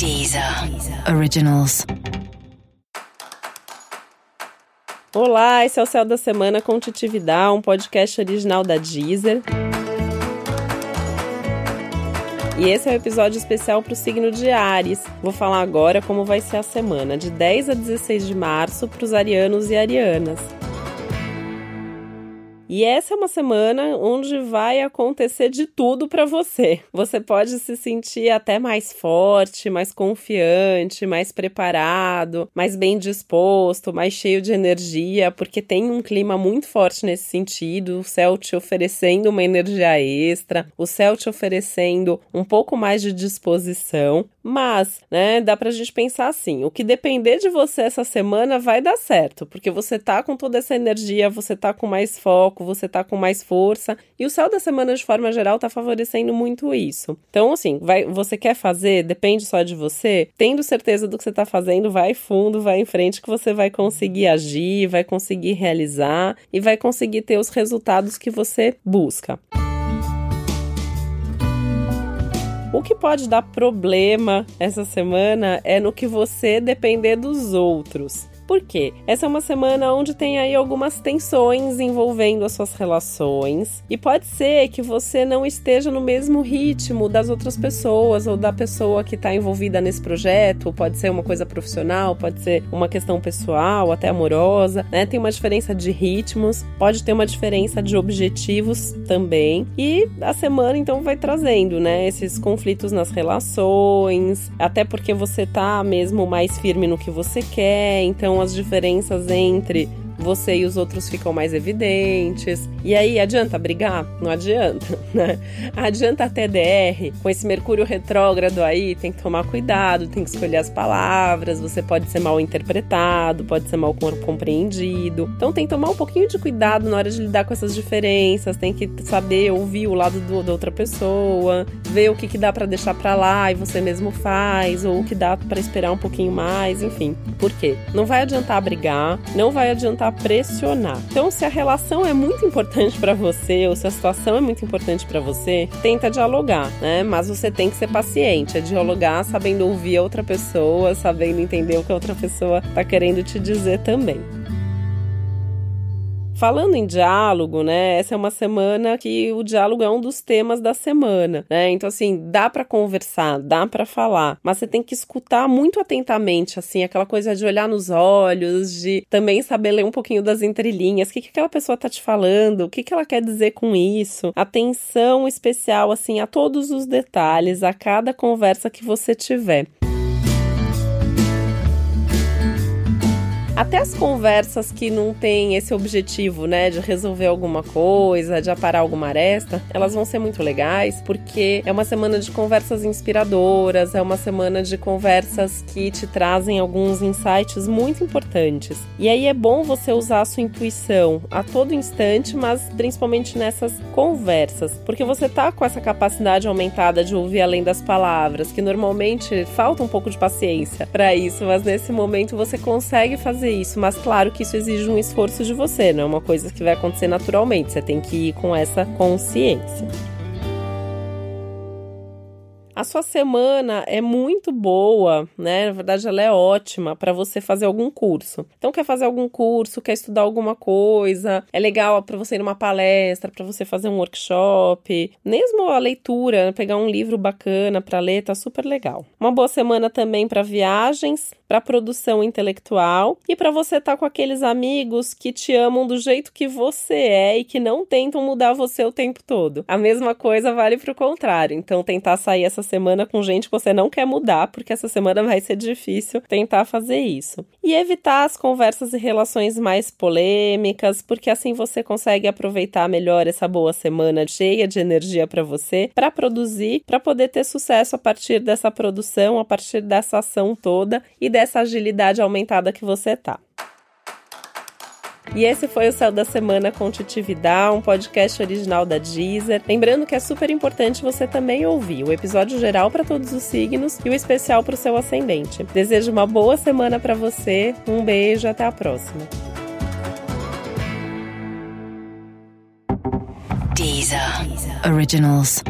Deezer Originals. Olá, esse é o Céu da Semana com Titividade, um podcast original da Deezer. E esse é o um episódio especial para o signo de Ares. Vou falar agora como vai ser a semana, de 10 a 16 de março, para os arianos e arianas. E essa é uma semana onde vai acontecer de tudo para você. Você pode se sentir até mais forte, mais confiante, mais preparado, mais bem disposto, mais cheio de energia, porque tem um clima muito forte nesse sentido. O céu te oferecendo uma energia extra, o céu te oferecendo um pouco mais de disposição. Mas, né, dá pra gente pensar assim: o que depender de você essa semana vai dar certo, porque você tá com toda essa energia, você tá com mais foco, você tá com mais força, e o céu da semana de forma geral tá favorecendo muito isso. Então, assim, vai, você quer fazer, depende só de você, tendo certeza do que você tá fazendo, vai fundo, vai em frente que você vai conseguir agir, vai conseguir realizar e vai conseguir ter os resultados que você busca. O que pode dar problema essa semana é no que você depender dos outros. Por quê? Essa é uma semana onde tem aí algumas tensões envolvendo as suas relações e pode ser que você não esteja no mesmo ritmo das outras pessoas ou da pessoa que está envolvida nesse projeto. Pode ser uma coisa profissional, pode ser uma questão pessoal, até amorosa, né? Tem uma diferença de ritmos, pode ter uma diferença de objetivos também. E a semana então vai trazendo, né, esses conflitos nas relações, até porque você tá mesmo mais firme no que você quer, então as diferenças entre você e os outros ficam mais evidentes. E aí, adianta brigar? Não adianta, né? Adianta a TDR, com esse Mercúrio retrógrado aí, tem que tomar cuidado, tem que escolher as palavras, você pode ser mal interpretado, pode ser mal compreendido. Então tem que tomar um pouquinho de cuidado na hora de lidar com essas diferenças, tem que saber ouvir o lado do, da outra pessoa, ver o que, que dá para deixar para lá e você mesmo faz, ou o que dá para esperar um pouquinho mais, enfim. Por quê? Não vai adiantar brigar, não vai adiantar pressionar. Então, se a relação é muito importante para você ou se a situação é muito importante para você, tenta dialogar, né? Mas você tem que ser paciente, é dialogar sabendo ouvir a outra pessoa, sabendo entender o que a outra pessoa tá querendo te dizer também. Falando em diálogo, né? Essa é uma semana que o diálogo é um dos temas da semana, né? Então assim, dá para conversar, dá para falar, mas você tem que escutar muito atentamente, assim, aquela coisa de olhar nos olhos, de também saber ler um pouquinho das entrelinhas, o que, que aquela pessoa tá te falando, o que, que ela quer dizer com isso. Atenção especial, assim, a todos os detalhes, a cada conversa que você tiver. Até as conversas que não têm esse objetivo, né, de resolver alguma coisa, de aparar alguma aresta, elas vão ser muito legais, porque é uma semana de conversas inspiradoras, é uma semana de conversas que te trazem alguns insights muito importantes. E aí é bom você usar a sua intuição a todo instante, mas principalmente nessas conversas, porque você tá com essa capacidade aumentada de ouvir além das palavras, que normalmente falta um pouco de paciência para isso, mas nesse momento você consegue fazer fazer isso, mas claro que isso exige um esforço de você, não é uma coisa que vai acontecer naturalmente, você tem que ir com essa consciência. A sua semana é muito boa, né? Na verdade, ela é ótima para você fazer algum curso. Então, quer fazer algum curso, quer estudar alguma coisa, é legal para você ir numa palestra, para você fazer um workshop, mesmo a leitura, pegar um livro bacana para ler, tá super legal. Uma boa semana também para viagens, para produção intelectual e para você estar tá com aqueles amigos que te amam do jeito que você é e que não tentam mudar você o tempo todo. A mesma coisa vale para o contrário. Então, tentar sair essa semana com gente que você não quer mudar, porque essa semana vai ser difícil tentar fazer isso. E evitar as conversas e relações mais polêmicas, porque assim você consegue aproveitar melhor essa boa semana cheia de energia para você, para produzir, para poder ter sucesso a partir dessa produção, a partir dessa ação toda e dessa agilidade aumentada que você tá. E esse foi o Céu da Semana com Titividade, um podcast original da Deezer. Lembrando que é super importante você também ouvir o episódio geral para todos os signos e o especial para o seu ascendente. Desejo uma boa semana para você, um beijo, até a próxima. Deezer. Originals.